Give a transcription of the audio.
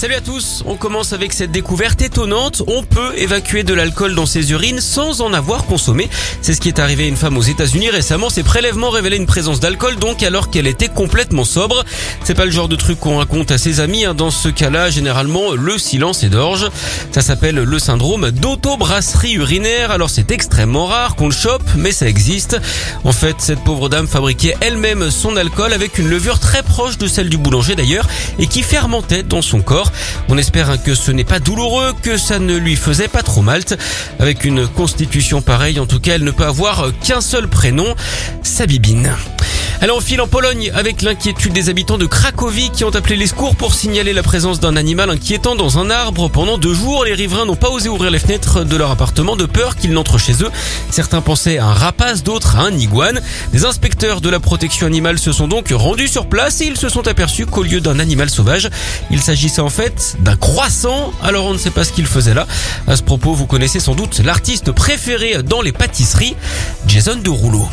Salut à tous, on commence avec cette découverte étonnante. On peut évacuer de l'alcool dans ses urines sans en avoir consommé. C'est ce qui est arrivé à une femme aux États-Unis récemment. Ses prélèvements révélaient une présence d'alcool donc alors qu'elle était complètement sobre. C'est pas le genre de truc qu'on raconte à ses amis. Hein. Dans ce cas-là, généralement, le silence est d'orge. Ça s'appelle le syndrome d'autobrasserie urinaire. Alors c'est extrêmement rare qu'on le chope, mais ça existe. En fait, cette pauvre dame fabriquait elle-même son alcool avec une levure très proche de celle du boulanger d'ailleurs et qui fermentait dans son corps. On espère que ce n'est pas douloureux, que ça ne lui faisait pas trop mal. Avec une constitution pareille, en tout cas, elle ne peut avoir qu'un seul prénom, Sabibine. Alors on file en Pologne avec l'inquiétude des habitants de Cracovie qui ont appelé les secours pour signaler la présence d'un animal inquiétant dans un arbre pendant deux jours. Les riverains n'ont pas osé ouvrir les fenêtres de leur appartement de peur qu'il n'entre chez eux. Certains pensaient à un rapace, d'autres à un iguane. Les inspecteurs de la protection animale se sont donc rendus sur place et ils se sont aperçus qu'au lieu d'un animal sauvage, il s'agissait en fait d'un croissant. Alors on ne sait pas ce qu'il faisait là. À ce propos, vous connaissez sans doute l'artiste préféré dans les pâtisseries, Jason Derulo.